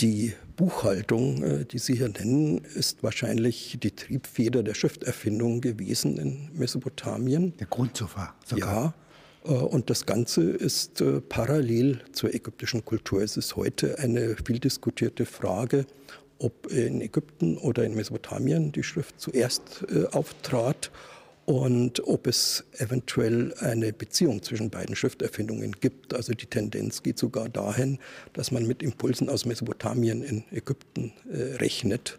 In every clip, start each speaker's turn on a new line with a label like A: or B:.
A: Die Buchhaltung, äh, die Sie hier nennen, ist wahrscheinlich die Triebfeder der Schrifterfindung gewesen in Mesopotamien.
B: Der Grundsofa
A: sogar. Ja, äh, und das Ganze ist äh, parallel zur ägyptischen Kultur. Es ist heute eine viel diskutierte Frage, ob in Ägypten oder in Mesopotamien die Schrift zuerst auftrat und ob es eventuell eine Beziehung zwischen beiden Schrifterfindungen gibt. Also die Tendenz geht sogar dahin, dass man mit Impulsen aus Mesopotamien in Ägypten äh, rechnet.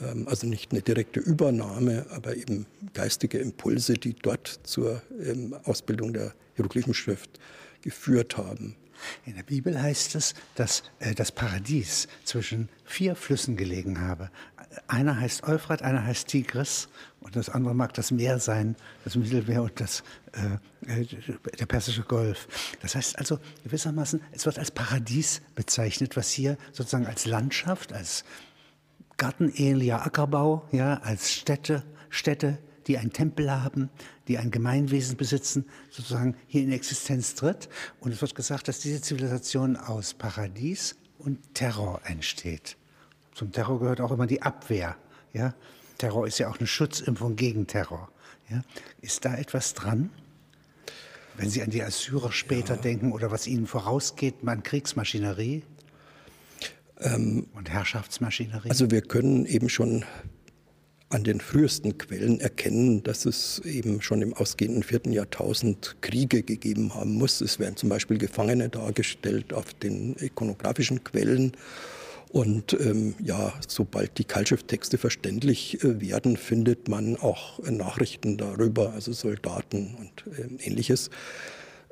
A: Ähm, also nicht eine direkte Übernahme, aber eben geistige Impulse, die dort zur ähm, Ausbildung der Hieroglyphenschrift geführt haben.
B: In der Bibel heißt es, dass äh, das Paradies zwischen vier Flüssen gelegen habe. Einer heißt Euphrat, einer heißt Tigris und das andere mag das Meer sein, das Mittelmeer und das, äh, äh, der Persische Golf. Das heißt also gewissermaßen, es wird als Paradies bezeichnet, was hier sozusagen als Landschaft, als gartenähnlicher Ackerbau, ja, als Städte, Städte, die einen Tempel haben, die ein Gemeinwesen besitzen, sozusagen hier in Existenz tritt. Und es wird gesagt, dass diese Zivilisation aus Paradies und Terror entsteht. Zum Terror gehört auch immer die Abwehr. Ja? Terror ist ja auch eine Schutzimpfung gegen Terror. Ja? Ist da etwas dran? Wenn Sie an die Assyrer später ja. denken oder was Ihnen vorausgeht, an Kriegsmaschinerie ähm, und Herrschaftsmaschinerie?
A: Also wir können eben schon an den frühesten Quellen erkennen, dass es eben schon im ausgehenden vierten Jahrtausend Kriege gegeben haben muss. Es werden zum Beispiel Gefangene dargestellt auf den ikonografischen Quellen. Und ähm, ja, sobald die Keilschrifttexte verständlich äh, werden, findet man auch äh, Nachrichten darüber, also Soldaten und äh, ähnliches.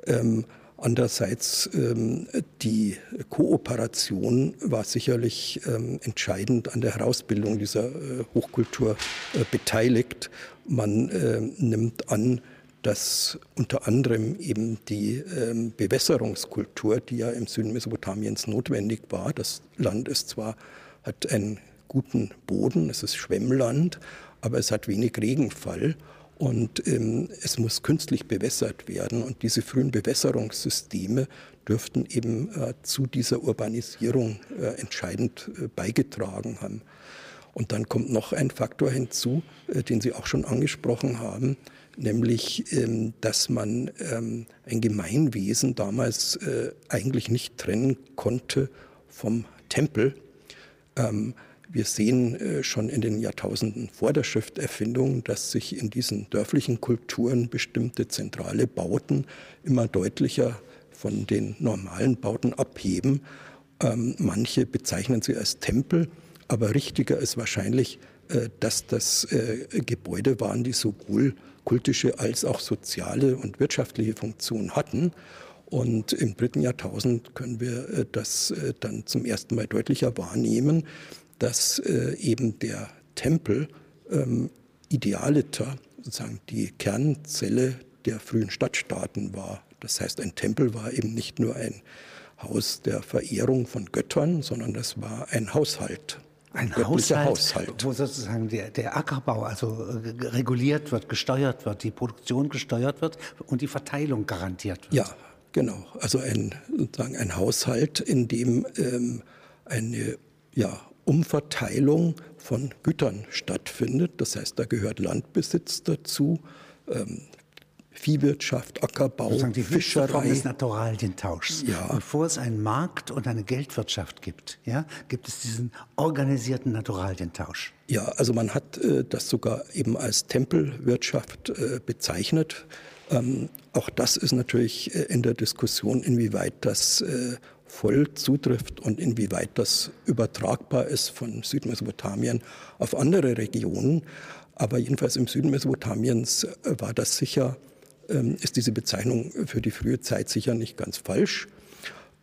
A: Ähm, Andererseits ähm, die Kooperation war sicherlich ähm, entscheidend an der Herausbildung dieser äh, Hochkultur äh, beteiligt. Man äh, nimmt an, dass unter anderem eben die ähm, Bewässerungskultur, die ja im Süden Mesopotamiens notwendig war, das Land ist zwar, hat einen guten Boden, es ist Schwemmland, aber es hat wenig Regenfall und ähm, es muss künstlich bewässert werden. Und diese frühen Bewässerungssysteme dürften eben äh, zu dieser Urbanisierung äh, entscheidend äh, beigetragen haben. Und dann kommt noch ein Faktor hinzu, äh, den Sie auch schon angesprochen haben, nämlich, ähm, dass man ähm, ein Gemeinwesen damals äh, eigentlich nicht trennen konnte vom Tempel. Wir sehen äh, schon in den Jahrtausenden vor der Schrifterfindung, dass sich in diesen dörflichen Kulturen bestimmte zentrale Bauten immer deutlicher von den normalen Bauten abheben. Ähm, manche bezeichnen sie als Tempel, aber richtiger ist wahrscheinlich, äh, dass das äh, Gebäude waren, die sowohl kultische als auch soziale und wirtschaftliche Funktion hatten. Und im dritten Jahrtausend können wir das dann zum ersten Mal deutlicher wahrnehmen, dass äh, eben der Tempel ähm, idealiter sozusagen die Kernzelle der frühen Stadtstaaten war. Das heißt, ein Tempel war eben nicht nur ein Haus der Verehrung von Göttern, sondern das war ein Haushalt.
B: Ein Haushalt, Haushalt, wo sozusagen der, der, Ackerbau also äh, reguliert wird, gesteuert wird, die Produktion gesteuert wird und die Verteilung garantiert wird.
A: Ja, genau. Also ein, sozusagen ein Haushalt, in dem ähm, eine ja, Umverteilung von Gütern stattfindet. Das heißt, da gehört Landbesitz dazu, ähm, Viehwirtschaft, Ackerbau, Sozusagen
B: die
A: Fischerei.
B: Des Naturalientauschs. Ja. Bevor es einen Markt und eine Geldwirtschaft gibt, ja, gibt es diesen organisierten Naturalientausch.
A: Ja, also man hat äh, das sogar eben als Tempelwirtschaft äh, bezeichnet. Ähm, auch das ist natürlich äh, in der Diskussion, inwieweit das äh, voll zutrifft und inwieweit das übertragbar ist von Südmesopotamien auf andere Regionen. Aber jedenfalls im Süden Mesopotamiens äh, war das sicher, ähm, ist diese Bezeichnung für die frühe Zeit sicher nicht ganz falsch.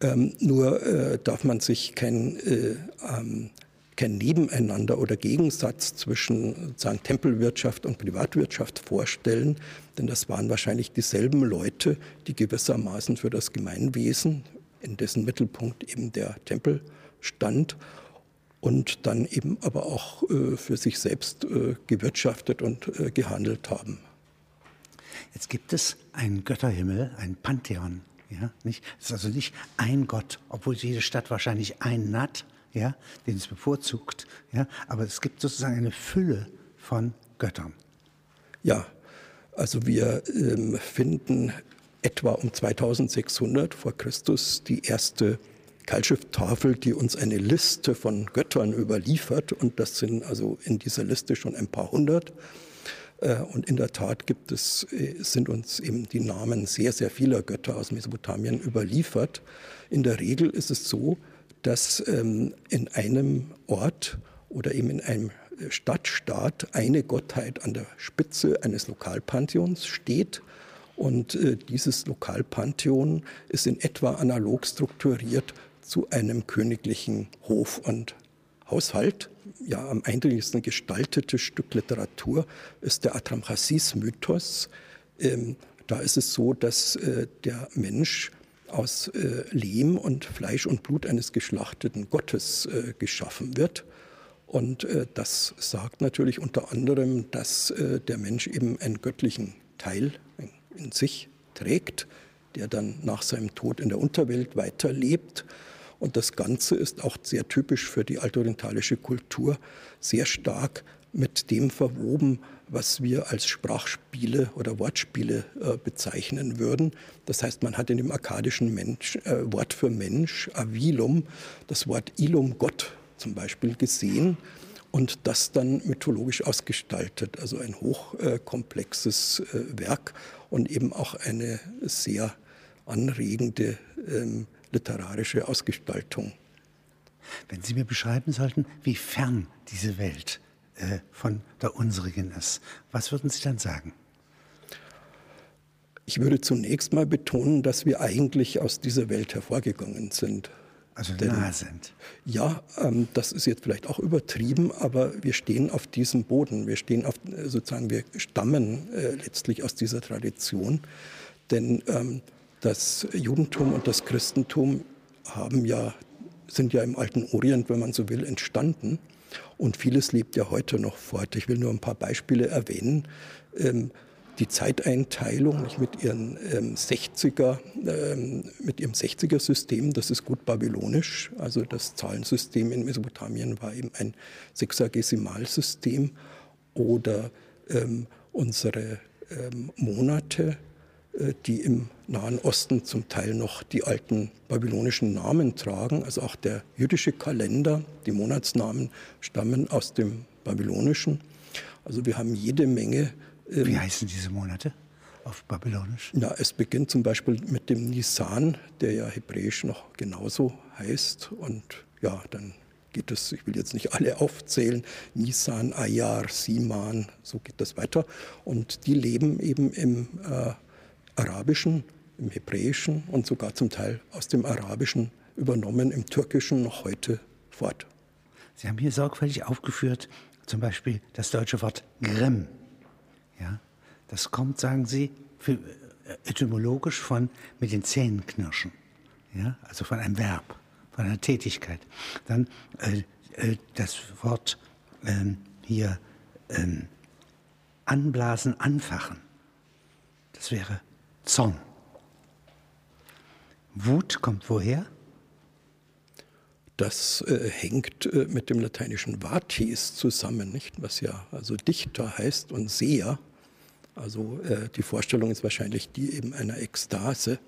A: Ähm, nur äh, darf man sich kein, äh, ähm, kein Nebeneinander oder Gegensatz zwischen sozusagen Tempelwirtschaft und Privatwirtschaft vorstellen, denn das waren wahrscheinlich dieselben Leute, die gewissermaßen für das Gemeinwesen, in dessen Mittelpunkt eben der Tempel stand und dann eben aber auch äh, für sich selbst äh, gewirtschaftet und äh, gehandelt haben.
B: Jetzt gibt es einen Götterhimmel, ein Pantheon. Ja, nicht? Es ist also nicht ein Gott, obwohl jede Stadt wahrscheinlich einen hat. ja, den es bevorzugt, ja, aber es gibt sozusagen eine Fülle von Göttern.
A: Ja, also wir ähm, finden etwa um 2600 vor Christus die erste Keilschrifttafel, die uns eine Liste von Göttern überliefert. Und das sind also in dieser Liste schon ein paar hundert. Äh, und in der Tat gibt es, äh, sind uns eben die Namen sehr, sehr vieler Götter aus Mesopotamien überliefert. In der Regel ist es so, dass ähm, in einem Ort oder eben in einem Stadtstaat eine Gottheit an der Spitze eines Lokalpantheons steht. Und äh, dieses Lokalpantheon ist in etwa analog strukturiert zu einem königlichen Hof und Haushalt. Ja, am eindringlichsten gestaltete Stück Literatur ist der Atramchasis-Mythos. Ähm, da ist es so, dass äh, der Mensch aus äh, Lehm und Fleisch und Blut eines geschlachteten Gottes äh, geschaffen wird. Und äh, das sagt natürlich unter anderem, dass äh, der Mensch eben einen göttlichen Teil in sich trägt, der dann nach seinem Tod in der Unterwelt weiterlebt. Und das Ganze ist auch sehr typisch für die altorientalische Kultur, sehr stark mit dem verwoben, was wir als Sprachspiele oder Wortspiele äh, bezeichnen würden. Das heißt, man hat in dem akkadischen Mensch, äh, Wort für Mensch, Avilum, das Wort Ilum, Gott zum Beispiel gesehen und das dann mythologisch ausgestaltet. Also ein hochkomplexes äh, Werk und eben auch eine sehr anregende ähm, literarische Ausgestaltung.
B: Wenn Sie mir beschreiben sollten, wie fern diese Welt äh, von der unsrigen ist, was würden Sie dann sagen?
A: Ich würde zunächst mal betonen, dass wir eigentlich aus dieser Welt hervorgegangen sind.
B: Also Denn, nahe sind.
A: Ja, ähm, das ist jetzt vielleicht auch übertrieben, aber wir stehen auf diesem Boden. Wir stehen auf, sozusagen, wir stammen äh, letztlich aus dieser Tradition. Denn ähm, das Judentum und das Christentum haben ja, sind ja im alten Orient, wenn man so will, entstanden. Und vieles lebt ja heute noch fort. Ich will nur ein paar Beispiele erwähnen. Ähm, die Zeiteinteilung nicht, mit, ihren, ähm, 60er, ähm, mit ihrem 60er-System, das ist gut babylonisch. Also das Zahlensystem in Mesopotamien war eben ein Sechsagesimalsystem. Oder ähm, unsere ähm, Monate, äh, die im Nahen Osten zum Teil noch die alten babylonischen Namen tragen. Also auch der jüdische Kalender, die Monatsnamen stammen aus dem babylonischen. Also wir haben jede Menge
B: ähm, Wie heißen diese Monate auf Babylonisch?
A: Ja, es beginnt zum Beispiel mit dem Nisan, der ja hebräisch noch genauso heißt. Und ja, dann geht es, ich will jetzt nicht alle aufzählen, Nisan, Ayar, Siman, so geht das weiter. Und die leben eben im äh, Arabischen, im Hebräischen und sogar zum Teil aus dem Arabischen übernommen, im Türkischen noch heute fort.
B: Sie haben hier sorgfältig aufgeführt, zum Beispiel das deutsche Wort Grimm. Ja? Das kommt, sagen Sie, für, äh, etymologisch von mit den Zähnen knirschen. Ja? Also von einem Verb, von einer Tätigkeit. Dann äh, äh, das Wort äh, hier ähm, anblasen, anfachen. Das wäre Zorn. Wut kommt woher?
A: Das äh, hängt äh, mit dem lateinischen vatis zusammen, nicht? was ja also Dichter heißt und Seher. Also äh, die Vorstellung ist wahrscheinlich die eben einer Ekstase.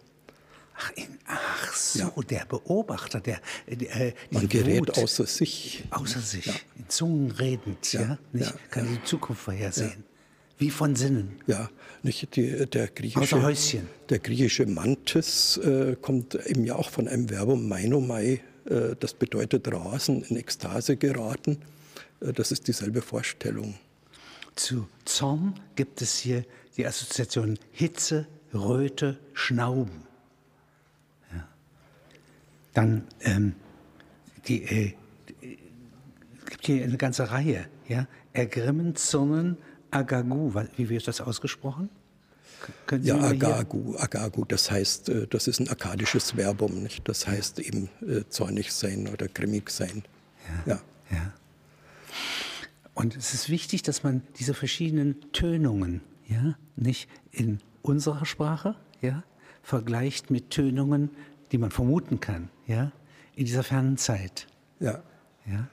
B: Ach, in, ach so, ja. der Beobachter, der,
A: äh, man gerät Wut, außer sich.
B: Außer sich, ja. in Zungen redend, ja, ja? Nicht, kann die Zukunft vorhersehen. Wie von Sinnen.
A: Ja, nicht die, der griechische.
B: Häuschen.
A: Der griechische Mantis äh, kommt eben ja auch von einem Verbum mainomai, äh, das bedeutet rasen, in Ekstase geraten. Äh, das ist dieselbe Vorstellung.
B: Zu Zorn gibt es hier die Assoziation Hitze, Röte, Schnauben. Ja. Dann ähm, die, äh, es gibt hier eine ganze Reihe. Ja? Ergrimmen, Zürnen, Agagu. Wie wird das ausgesprochen?
A: ja, Agagu, Agagu, das heißt, äh, das ist ein akkadisches Verbum, nicht? Das heißt eben äh, zornig sein oder grimmig sein.
B: Ja. ja. ja. Und es ist wichtig, dass man diese verschiedenen Tönungen, ja, nicht in unserer Sprache, ja, vergleicht mit Tönungen, die man vermuten kann, ja, in dieser fernen Zeit.
A: Ja.
B: Ja?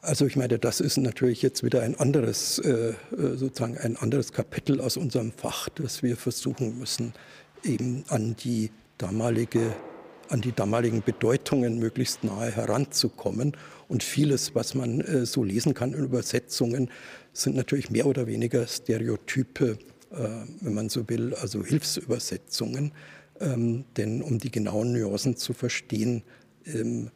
A: Also ich meine, das ist natürlich jetzt wieder ein anderes, äh, äh, sozusagen ein anderes Kapitel aus unserem Fach, das wir versuchen müssen, eben an die damalige, an die damaligen Bedeutungen möglichst nahe heranzukommen. Und vieles, was man äh, so lesen kann in Übersetzungen, sind natürlich mehr oder weniger Stereotype, wenn man so will, also Hilfsübersetzungen. Ähm, denn um die genauen Nuancen zu verstehen, ähm,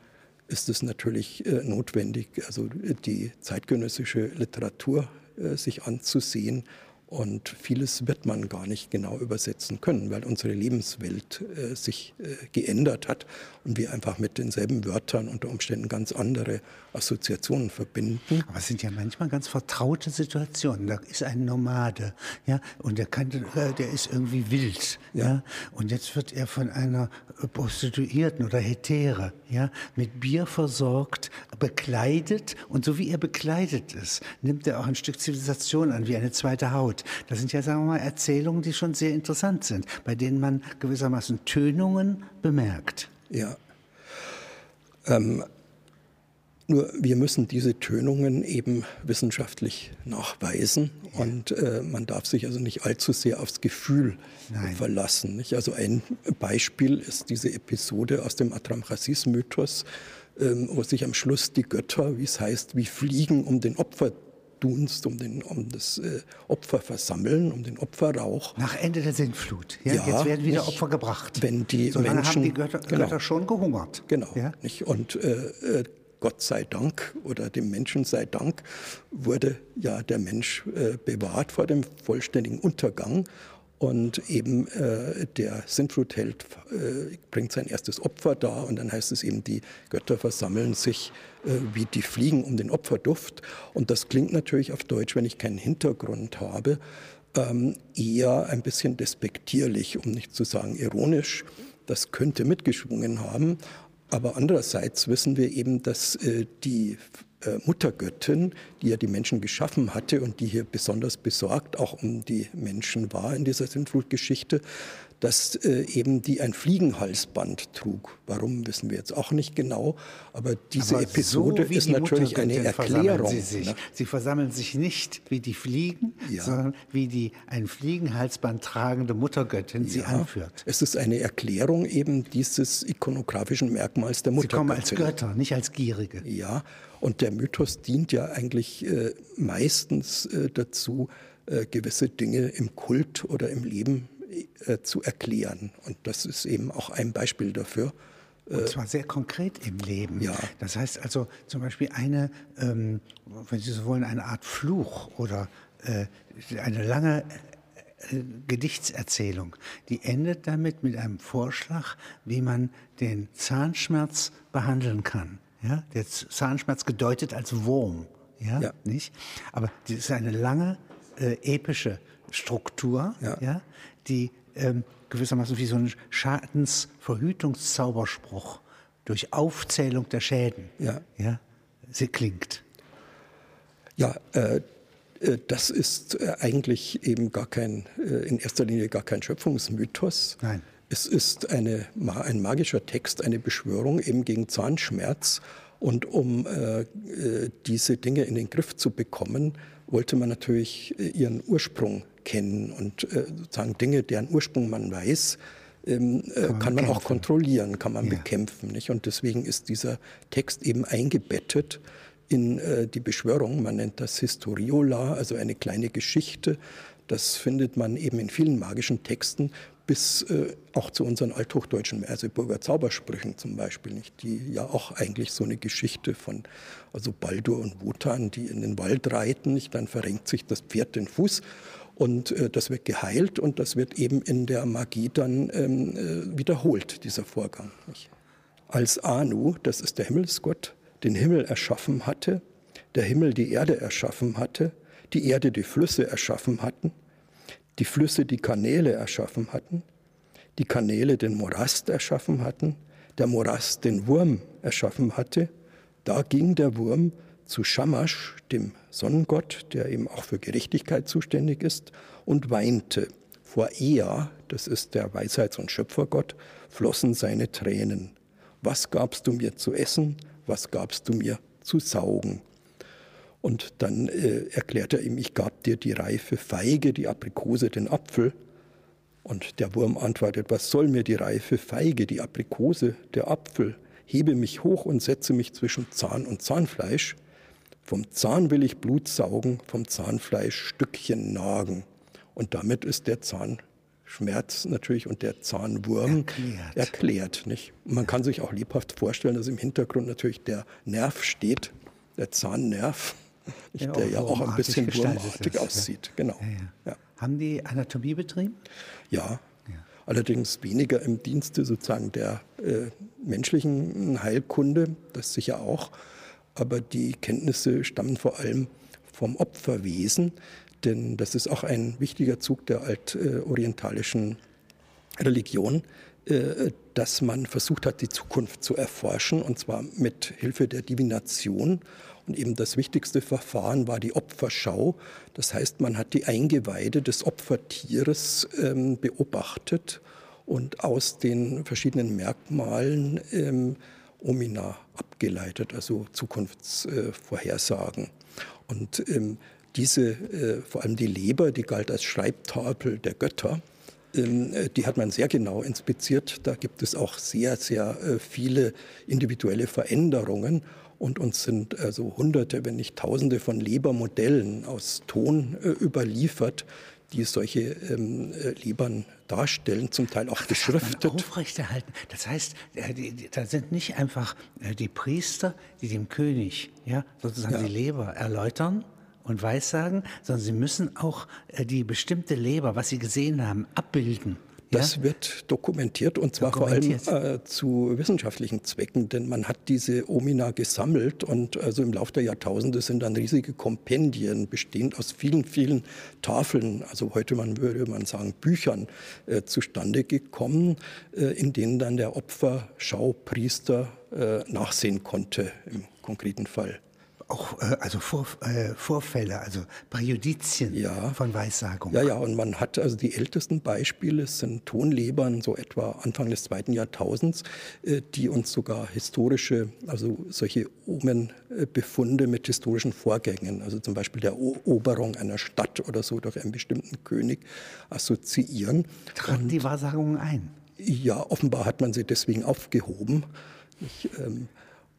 A: ist es natürlich äh, notwendig, also die zeitgenössische Literatur äh, sich anzusehen und vieles wird man gar nicht genau übersetzen können, weil unsere Lebenswelt äh, sich äh, geändert hat und wir einfach mit denselben Wörtern unter Umständen ganz andere Assoziationen verbinden.
B: Aber es sind ja manchmal ganz vertraute Situationen. Da ist ein Nomade, ja, und der kann, äh, der ist irgendwie wild, ja. ja. Und jetzt wird er von einer Prostituierten oder Hetäre, ja, mit Bier versorgt, bekleidet und so wie er bekleidet ist, nimmt er auch ein Stück Zivilisation an, wie eine zweite Haut. Das sind ja, sagen wir mal, Erzählungen, die schon sehr interessant sind, bei denen man gewissermaßen Tönungen bemerkt.
A: Ja. Ähm, nur wir müssen diese Tönungen eben wissenschaftlich nachweisen ja. und äh, man darf sich also nicht allzu sehr aufs Gefühl Nein. verlassen. Nicht? Also ein Beispiel ist diese Episode aus dem Atramchasis-Mythos, ähm, wo sich am Schluss die Götter, wie es heißt, wie Fliegen um den Opfer Dunst, um, den, um das äh, Opfer versammeln, um den Opferrauch.
B: Nach Ende der Sintflut. Ja, ja jetzt werden wieder nicht, Opfer gebracht.
A: Wenn die
B: so
A: Menschen,
B: haben die Götter, genau, Götter schon gehungert.
A: Genau. Ja? Nicht? Und äh, äh, Gott sei Dank oder dem Menschen sei Dank wurde ja der Mensch äh, bewahrt vor dem vollständigen Untergang. Und eben äh, der Sintflutheld äh, bringt sein erstes Opfer dar und dann heißt es eben, die Götter versammeln sich äh, wie die Fliegen um den Opferduft. Und das klingt natürlich auf Deutsch, wenn ich keinen Hintergrund habe, ähm, eher ein bisschen despektierlich, um nicht zu sagen ironisch. Das könnte mitgeschwungen haben. Aber andererseits wissen wir eben, dass äh, die Muttergöttin, die ja die Menschen geschaffen hatte und die hier besonders besorgt auch um die Menschen war in dieser Sintflutgeschichte, dass äh, eben die ein Fliegenhalsband trug. Warum wissen wir jetzt auch nicht genau, aber diese aber Episode so ist natürlich eine Erklärung.
B: Sie, sich. Ne? sie versammeln sich nicht wie die Fliegen, ja. sondern wie die ein Fliegenhalsband tragende Muttergöttin sie anführt.
A: Es ist eine Erklärung eben dieses ikonografischen Merkmals der Muttergöttin. Sie kommen
B: als Götter, nicht als Gierige.
A: Ja, und der Mythos dient ja eigentlich äh, meistens äh, dazu, äh, gewisse Dinge im Kult oder im Leben äh, zu erklären. Und das ist eben auch ein Beispiel dafür.
B: Und äh, zwar sehr konkret im Leben.
A: Ja.
B: Das heißt also zum Beispiel eine, ähm, wenn Sie so wollen, eine Art Fluch oder äh, eine lange äh, Gedichtserzählung, die endet damit mit einem Vorschlag, wie man den Zahnschmerz behandeln kann. Ja? Der Zahnschmerz gedeutet als Wurm. Ja? ja. Nicht? Aber das ist eine lange äh, epische Struktur, ja. ja die ähm, gewissermaßen wie so ein Schadensverhütungszauberspruch durch Aufzählung der Schäden ja. Ja, sie klingt.
A: Ja, äh, äh, das ist äh, eigentlich eben gar kein, äh, in erster Linie gar kein Schöpfungsmythos.
B: Nein.
A: Es ist eine, ein magischer Text, eine Beschwörung eben gegen Zahnschmerz. Und um äh, diese Dinge in den Griff zu bekommen, wollte man natürlich ihren Ursprung kennen und äh, sozusagen Dinge, deren Ursprung man weiß, ähm, äh, kann man, kann man auch kontrollieren, kann man ja. bekämpfen. Nicht? Und deswegen ist dieser Text eben eingebettet in äh, die Beschwörung. Man nennt das Historiola, also eine kleine Geschichte. Das findet man eben in vielen magischen Texten, bis äh, auch zu unseren althochdeutschen Merseburger Zaubersprüchen zum Beispiel, nicht? die ja auch eigentlich so eine Geschichte von also Baldur und Wotan, die in den Wald reiten, nicht? dann verrenkt sich das Pferd den Fuß und äh, das wird geheilt und das wird eben in der Magie dann ähm, äh, wiederholt, dieser Vorgang. Als Anu, das ist der Himmelsgott, den Himmel erschaffen hatte, der Himmel die Erde erschaffen hatte, die Erde die Flüsse erschaffen hatten, die Flüsse die Kanäle erschaffen hatten, die Kanäle den Morast erschaffen hatten, der Morast den Wurm erschaffen hatte, da ging der Wurm zu Shamash, dem Sonnengott, der eben auch für Gerechtigkeit zuständig ist, und weinte. Vor Ea, das ist der Weisheits- und Schöpfergott, flossen seine Tränen. Was gabst du mir zu essen? Was gabst du mir zu saugen. Und dann äh, erklärt er ihm, ich gab dir die reife Feige, die Aprikose, den Apfel. Und der Wurm antwortet, was soll mir die reife Feige, die Aprikose, der Apfel? Hebe mich hoch und setze mich zwischen Zahn und Zahnfleisch. Vom Zahn will ich Blut saugen, vom Zahnfleisch Stückchen nagen. Und damit ist der Zahnschmerz natürlich und der Zahnwurm erklärt. erklärt nicht? Man kann sich auch lebhaft vorstellen, dass im Hintergrund natürlich der Nerv steht, der Zahnnerv, ja, der ja auch ein bisschen wurmartig aussieht. Genau.
B: Ja, Haben die Anatomie betrieben?
A: Ja, allerdings weniger im Dienste sozusagen der äh, menschlichen Heilkunde, das sicher auch, aber die Kenntnisse stammen vor allem vom Opferwesen, denn das ist auch ein wichtiger Zug der altorientalischen Religion, äh, dass man versucht hat, die Zukunft zu erforschen, und zwar mit Hilfe der Divination. Und eben das wichtigste Verfahren war die Opferschau. Das heißt, man hat die Eingeweide des Opfertieres ähm, beobachtet und aus den verschiedenen Merkmalen ähm, Omina abgeleitet, also Zukunftsvorhersagen. Und ähm, diese, äh, vor allem die Leber, die galt als Schreibtafel der Götter, ähm, äh, die hat man sehr genau inspiziert. Da gibt es auch sehr, sehr äh, viele individuelle Veränderungen. Und uns sind also Hunderte, wenn nicht Tausende von Lebermodellen aus Ton äh, überliefert, die solche ähm, äh, Lebern darstellen, zum Teil auch Ach, das beschriftet.
B: Hat man aufrechterhalten. Das heißt, äh, da sind nicht einfach äh, die Priester, die dem König ja, sozusagen ja. die Leber erläutern und weissagen, sondern sie müssen auch die bestimmte Leber, was sie gesehen haben, abbilden.
A: Das ja? wird dokumentiert und zwar vor allem äh, zu wissenschaftlichen Zwecken, denn man hat diese Omina gesammelt und also im Laufe der Jahrtausende sind dann riesige Kompendien bestehend aus vielen, vielen Tafeln, also heute man würde man sagen Büchern, äh, zustande gekommen, äh, in denen dann der Opferschaupriester äh, nachsehen konnte im konkreten Fall
B: auch äh, also Vor, äh, Vorfälle, also Präjudizien ja. von Weissagung.
A: Ja, ja, und man hat also die ältesten Beispiele sind Tonlebern, so etwa Anfang des zweiten Jahrtausends, äh, die uns sogar historische, also solche Omenbefunde mit historischen Vorgängen, also zum Beispiel der Eroberung einer Stadt oder so durch einen bestimmten König assoziieren.
B: Tragen die Wahrsagungen ein?
A: Ja, offenbar hat man sie deswegen aufgehoben. Ich, ähm,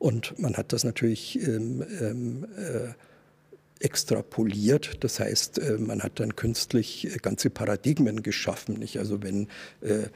A: und man hat das natürlich ähm, ähm, äh, extrapoliert. Das heißt, äh, man hat dann künstlich äh, ganze Paradigmen geschaffen. Nicht? Also wenn äh,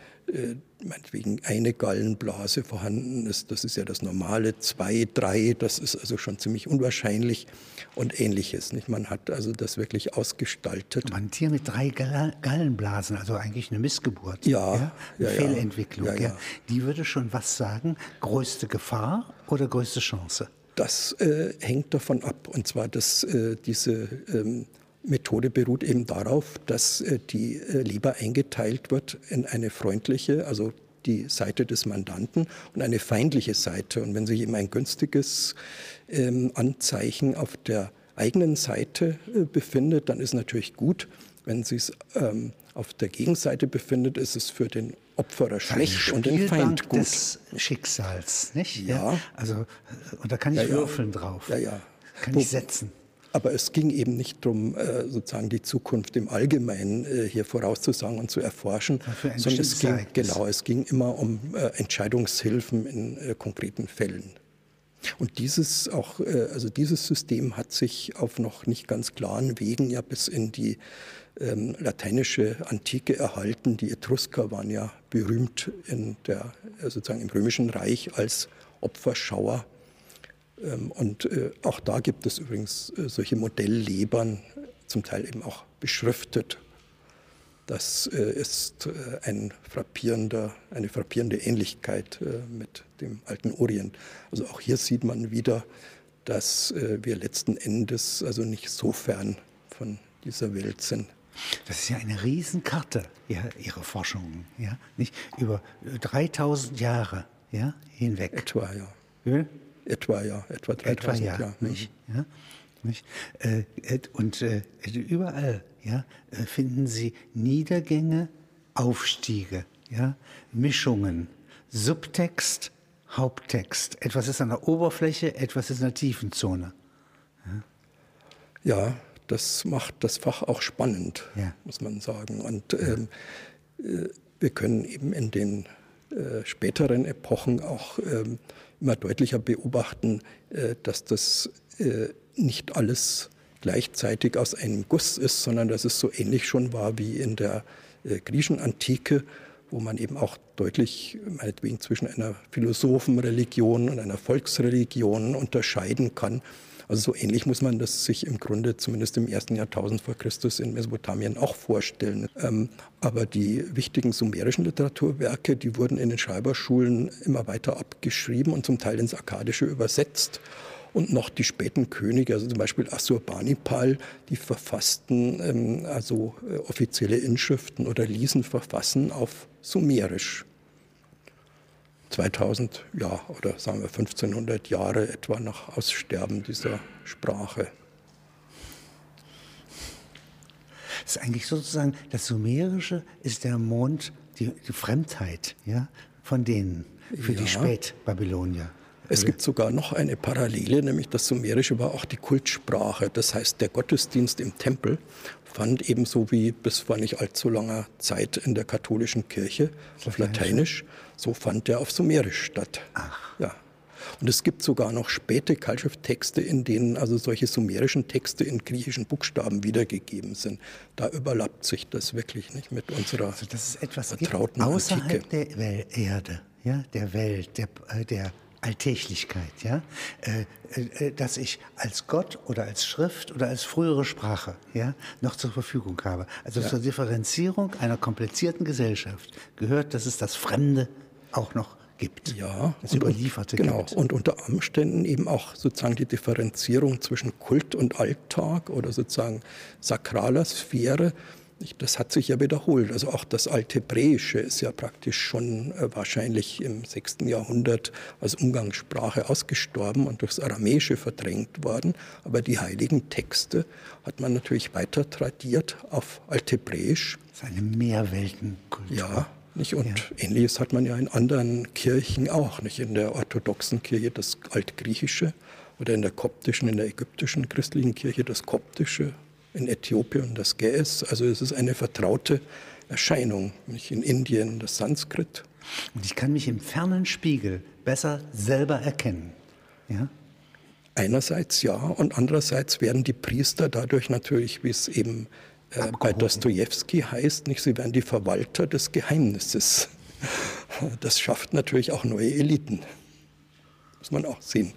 A: meinetwegen eine Gallenblase vorhanden ist, das ist ja das Normale, zwei, drei, das ist also schon ziemlich unwahrscheinlich und ähnliches. Nicht? Man hat also das wirklich ausgestaltet.
B: Man Tier mit drei Gallenblasen, also eigentlich eine Missgeburt.
A: Ja.
B: ja? Eine ja, Fehlentwicklung. Ja, ja. Die würde schon was sagen, größte Gefahr oder größte Chance?
A: Das äh, hängt davon ab. Und zwar, dass äh, diese ähm, Methode beruht eben darauf, dass äh, die äh, Leber eingeteilt wird in eine freundliche, also die Seite des Mandanten und eine feindliche Seite. Und wenn sich eben ein günstiges ähm, Anzeichen auf der eigenen Seite äh, befindet, dann ist natürlich gut. Wenn sie es ähm, auf der Gegenseite befindet, ist es für den Opferer schlecht und den Feind gut.
B: des Schicksals, nicht?
A: Ja. ja.
B: Also, und da kann ich ja, würfeln drauf.
A: Ja, ja.
B: Kann Wo, ich setzen.
A: Aber es ging eben nicht darum, äh, sozusagen die Zukunft im Allgemeinen äh, hier vorauszusagen und zu erforschen, sondern es ging, genau, es ging immer um äh, Entscheidungshilfen in konkreten Fällen. Und dieses auch, also dieses System hat sich auf noch nicht ganz klaren Wegen ja bis in die ähm, lateinische Antike erhalten. Die Etrusker waren ja berühmt in der, sozusagen im Römischen Reich als Opferschauer und äh, auch da gibt es übrigens äh, solche Modelllebern, zum Teil eben auch beschriftet. Das äh, ist ein frappierender, eine frappierende Ähnlichkeit mit dem alten Orient. Also auch hier sieht man wieder, dass wir letzten Endes also nicht so fern von dieser Welt sind.
B: Das ist ja eine Riesenkarte, ja, Ihre Forschungen, ja, nicht über 3000 Jahre, ja, hinweg.
A: Etwa, ja. ja? Etwa, ja, etwa 3000 etwa, ja, Jahre.
B: Nicht, ja, nicht? Äh, und äh, überall ja, äh, finden Sie Niedergänge, Aufstiege, ja, Mischungen, Subtext Haupttext. Etwas ist an der Oberfläche, etwas ist in der Tiefenzone.
A: Ja, das macht das Fach auch spannend,
B: Ja.
A: muss man sagen. Und ähm, äh, wir können eben in den äh, späteren Epochen auch ähm, immer deutlicher beobachten, äh, dass das äh, nicht alles gleichzeitig aus einem Guss ist, sondern dass es so ähnlich schon war wie in der äh, griechischen Antike, wo man eben auch deutlich meinetwegen zwischen einer Philosophenreligion und einer Volksreligion unterscheiden kann. Also so ähnlich muss man das sich im Grunde zumindest im ersten Jahrtausend vor Christus in Mesopotamien auch vorstellen. Ähm, aber die wichtigen sumerischen Literaturwerke, die wurden in den Schreiberschulen immer weiter abgeschrieben und zum Teil ins Akkadische übersetzt. Und noch die späten Könige, also zum Beispiel Assurbanipal, die verfassten ähm, also äh, offizielle Inschriften oder ließen verfassen auf Sumerisch. 2000 ja, oder sagen wir 1500 Jahre etwa nach Aussterben dieser Sprache.
B: Das ist eigentlich sozusagen, das Sumerische ist der Mond, die, die Fremdheit ja, von denen, für die
A: Ja.
B: Spätbabylonier.
A: Es gibt sogar noch eine Parallele, nämlich das Sumerische war auch die Kultsprache. Das heißt, der Gottesdienst im Tempel fand ebenso wie bis vor nicht allzu langer Zeit in der katholischen Kirche auf Lateinisch, so fand der auf Sumerisch statt.
B: Ach.
A: Ja. Und es gibt sogar noch späte Keilschrifttexte, in denen also solche sumerischen Texte in griechischen Buchstaben wiedergegeben sind. Da überlappt sich das wirklich nicht mit unserer
B: Also dass es etwas
A: vertrauten
B: außerhalb
A: Antike.
B: der Wel Erde, ja, der Welt, der, äh, der Alltäglichkeit, ja, äh, äh, dass ich als Gott oder als Schrift oder als frühere Sprache, ja, noch zur Verfügung habe. Also zur Differenzierung einer komplizierten Gesellschaft gehört, dass es das Fremde auch noch gibt.
A: Ja,
B: das
A: und-
B: Überlieferte
A: genau.
B: gibt.
A: Und unter Umständen eben auch sozusagen die Differenzierung zwischen Kult und Alltag oder sozusagen sakraler Sphäre. Das hat sich ja wiederholt. Also auch das Althebräische ist ja praktisch schon äh, wahrscheinlich im 6. Jahrhundert als Umgangssprache ausgestorben und durchs Aramäische verdrängt worden. Aber die heiligen Texte hat man natürlich weiter tradiert auf Althebräisch.
B: Das ist eine Mehrweltenkultur.
A: Ja, nicht? Und ähnliches hat man ja in anderen Kirchen auch, nicht? In der orthodoxen Kirche das Altgriechische oder in der koptischen, in der ägyptischen christlichen Kirche das Koptische, in Äthiopien das Ge'ez. Also es ist eine vertraute Erscheinung. Nicht? In Indien das Sanskrit.
B: Und ich kann mich im fernen Spiegel besser selber erkennen. Ja?
A: Einerseits ja und andererseits werden die Priester dadurch natürlich, wie es eben äh, bei. Dostoevsky heißt, nicht, sie werden die Verwalter des Geheimnisses. Das schafft natürlich auch neue Eliten. Muss man auch sehen.